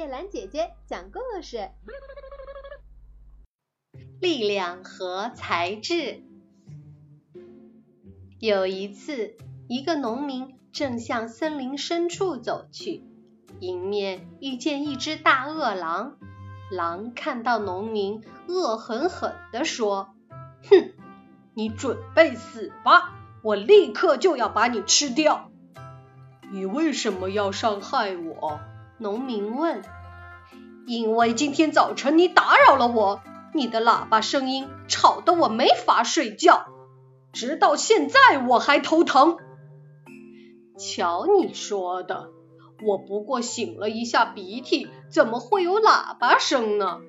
叶兰姐姐讲故事。力量和才智。有一次，一个农民正向森林深处走去，迎面遇见一只大饿狼。狼看到农民，恶狠狠地说：“哼，你准备死吧！我立刻就要把你吃掉。”你为什么要伤害我？农民问。因为今天早晨你打扰了我，你的喇叭声音吵得我没法睡觉，直到现在我还头疼。瞧你说的，我不过擤了一下鼻涕，怎么会有喇叭声呢？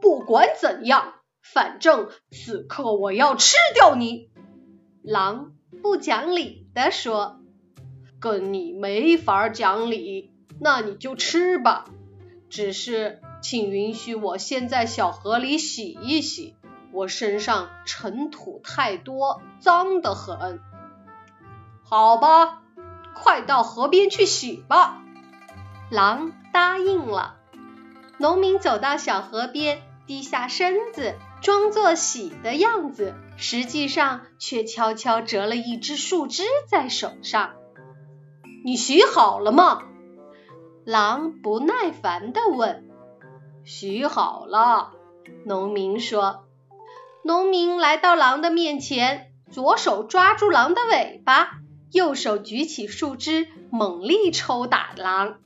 不管怎样，反正此刻我要吃掉你。狼不讲理地说：“跟你没法讲理，那你就吃吧。”只是，请允许我先在小河里洗一洗，我身上尘土太多，脏得很。好吧，快到河边去洗吧。狼答应了。农民走到小河边，低下身子，装作洗的样子，实际上却悄悄折了一只树枝在手上。你洗好了吗？狼不耐烦地问：“洗好了。”农民说。农民来到狼的面前，左手抓住狼的尾巴，右手举起树枝，猛力抽打狼。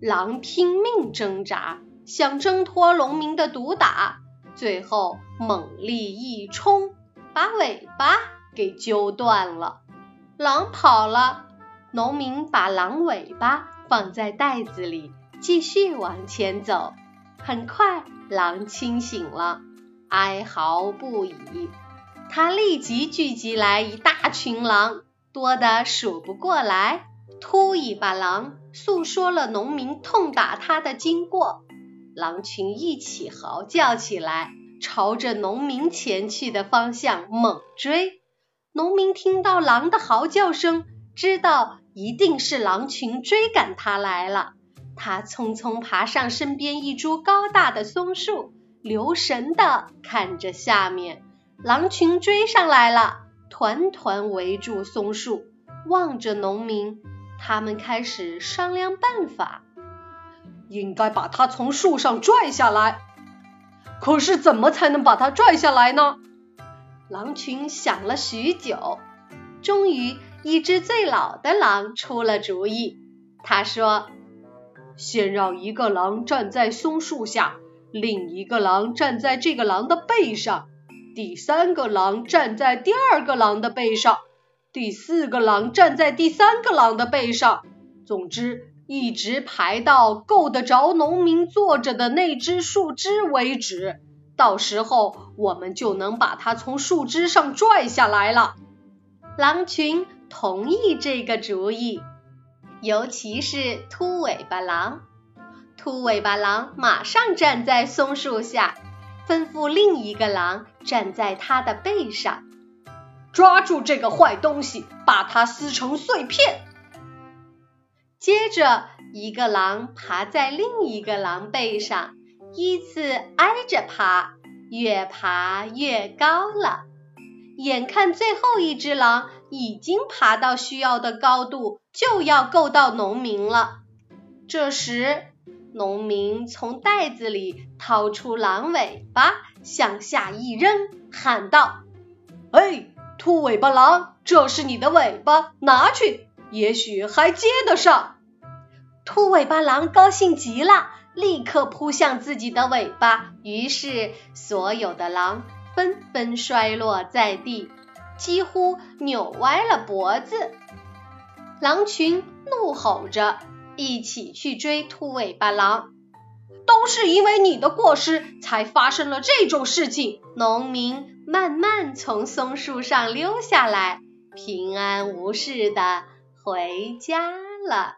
狼拼命挣扎，想挣脱农民的毒打，最后猛力一冲，把尾巴给揪断了。狼跑了，农民把狼尾巴。放在袋子里，继续往前走。很快，狼清醒了，哀嚎不已。他立即聚集来一大群狼，多得数不过来。秃尾巴狼诉说了农民痛打他的经过，狼群一起嚎叫起来，朝着农民前去的方向猛追。农民听到狼的嚎叫声，知道。一定是狼群追赶他来了。他匆匆爬上身边一株高大的松树，留神的看着下面。狼群追上来了，团团围住松树，望着农民。他们开始商量办法。应该把他从树上拽下来。可是怎么才能把他拽下来呢？狼群想了许久，终于。一只最老的狼出了主意，他说：“先让一个狼站在松树下，另一个狼站在这个狼的背上，第三个狼站在第二个狼的背上，第四个狼站在第三个狼的背上。总之，一直排到够得着农民坐着的那只树枝为止。到时候，我们就能把它从树枝上拽下来了。”狼群。同意这个主意，尤其是秃尾巴狼。秃尾巴狼马上站在松树下，吩咐另一个狼站在它的背上，抓住这个坏东西，把它撕成碎片。接着，一个狼爬在另一个狼背上，依次挨着爬，越爬越高了。眼看最后一只狼。已经爬到需要的高度，就要够到农民了。这时，农民从袋子里掏出狼尾巴，向下一扔，喊道：“哎，兔尾巴狼，这是你的尾巴，拿去，也许还接得上。”兔尾巴狼高兴极了，立刻扑向自己的尾巴，于是所有的狼纷纷摔落在地。几乎扭歪了脖子，狼群怒吼着，一起去追秃尾巴狼。都是因为你的过失，才发生了这种事情。农民慢慢从松树上溜下来，平安无事的回家了。